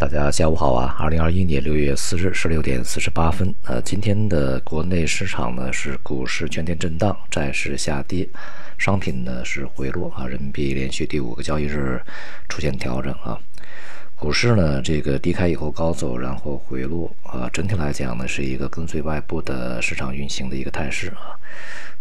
大家下午好啊！二零二一年六月四日十六点四十八分，呃，今天的国内市场呢是股市全天震荡，债市下跌，商品呢是回落啊，人民币连续第五个交易日出现调整啊。股市呢，这个低开以后高走，然后回落啊，整体来讲呢，是一个跟随外部的市场运行的一个态势啊。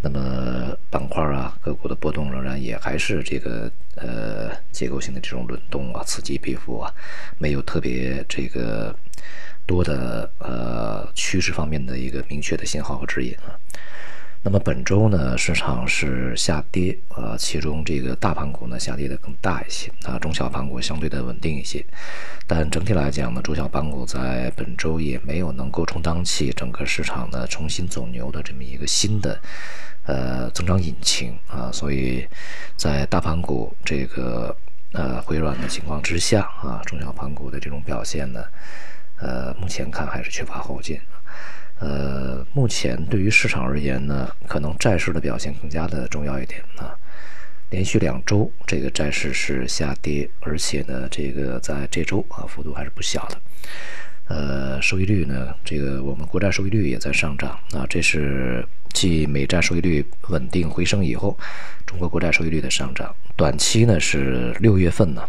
那么板块啊，个股的波动仍然也还是这个呃结构性的这种轮动啊，此起彼伏啊，没有特别这个多的呃趋势方面的一个明确的信号和指引啊。那么本周呢，市场是下跌，呃，其中这个大盘股呢下跌的更大一些，啊，中小盘股相对的稳定一些，但整体来讲呢，中小盘股在本周也没有能够充当起整个市场呢重新走牛的这么一个新的呃增长引擎。啊，所以在大盘股这个呃回软的情况之下啊，中小盘股的这种表现呢，呃，目前看还是缺乏后劲。呃，目前对于市场而言呢，可能债市的表现更加的重要一点啊。连续两周，这个债市是下跌，而且呢，这个在这周啊，幅度还是不小的。呃，收益率呢，这个我们国债收益率也在上涨啊，这是继美债收益率稳定回升以后，中国国债收益率的上涨。短期呢是六月份呢。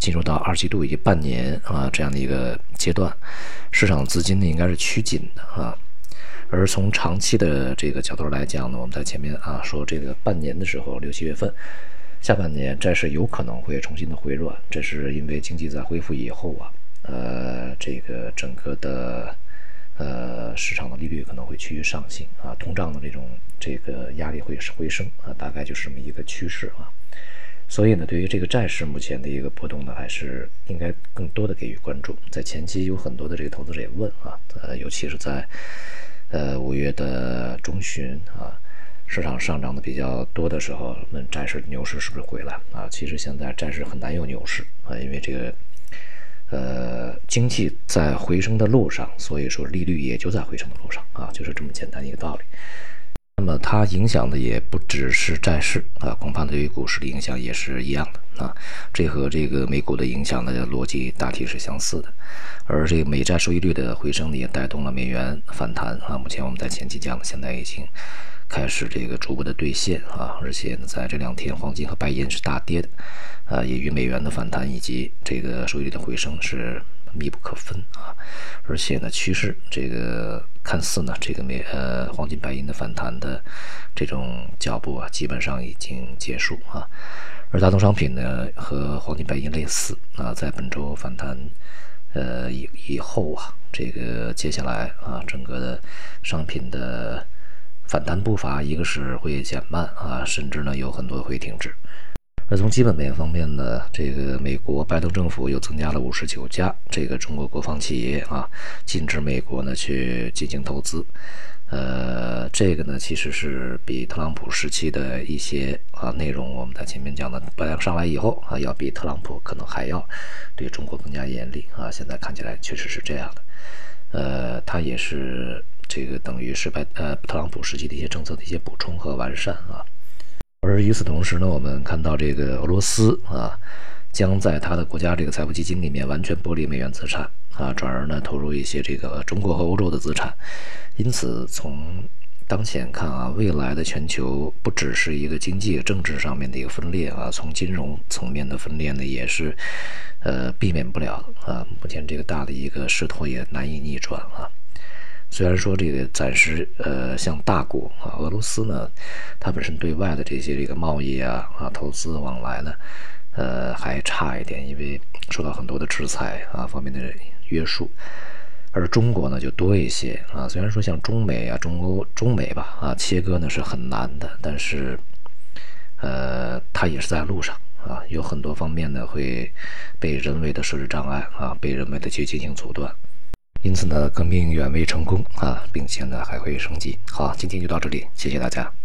进入到二季度以及半年啊这样的一个阶段，市场资金呢应该是趋紧的啊。而从长期的这个角度来讲呢，我们在前面啊说这个半年的时候，六七月份，下半年债市有可能会重新的回软，这是因为经济在恢复以后啊，呃，这个整个的呃市场的利率可能会趋于上行啊，通胀的这种这个压力会回升啊，大概就是这么一个趋势啊。所以呢，对于这个债市目前的一个波动呢，还是应该更多的给予关注。在前期有很多的这个投资者也问啊，呃，尤其是在呃五月的中旬啊，市场上涨的比较多的时候，问债市牛市是不是回来啊？其实现在债市很难有牛市啊，因为这个呃经济在回升的路上，所以说利率也就在回升的路上啊，就是这么简单一个道理。那么它影响的也不只是债市啊，恐怕对于股市的影响也是一样的啊。这和这个美股的影响的逻辑大体是相似的。而这个美债收益率的回升呢，也带动了美元反弹啊。目前我们在前期讲的，现在已经开始这个逐步的兑现啊。而且呢，在这两天，黄金和白银是大跌的啊，也与美元的反弹以及这个收益率的回升是。密不可分啊，而且呢，趋势这个看似呢，这个美呃黄金白银的反弹的这种脚步啊，基本上已经结束啊。而大宗商品呢，和黄金白银类似啊，在本周反弹呃以以后啊，这个接下来啊，整个的商品的反弹步伐，一个是会减慢啊，甚至呢，有很多会停止。那从基本面方面呢，这个美国拜登政府又增加了五十九家这个中国国防企业啊，禁止美国呢去进行投资。呃，这个呢其实是比特朗普时期的一些啊内容，我们在前面讲的，拜登上来以后啊，要比特朗普可能还要对中国更加严厉啊。现在看起来确实是这样的。呃，他也是这个等于是拜呃特朗普时期的一些政策的一些补充和完善啊。而与此同时呢，我们看到这个俄罗斯啊，将在他的国家这个财富基金里面完全剥离美元资产啊，转而呢投入一些这个中国和欧洲的资产。因此，从当前看啊，未来的全球不只是一个经济政治上面的一个分裂啊，从金融层面的分裂呢，也是呃避免不了啊。目前这个大的一个势头也难以逆转啊。虽然说这个暂时，呃，像大国啊，俄罗斯呢，它本身对外的这些这个贸易啊啊投资往来呢，呃，还差一点，因为受到很多的制裁啊方面的约束，而中国呢就多一些啊。虽然说像中美啊、中欧、中美吧啊，切割呢是很难的，但是，呃，它也是在路上啊，有很多方面呢会被人为的设置障碍啊，被人为的去进行阻断。因此呢，革命远未成功啊，并且呢还会升级。好，今天就到这里，谢谢大家。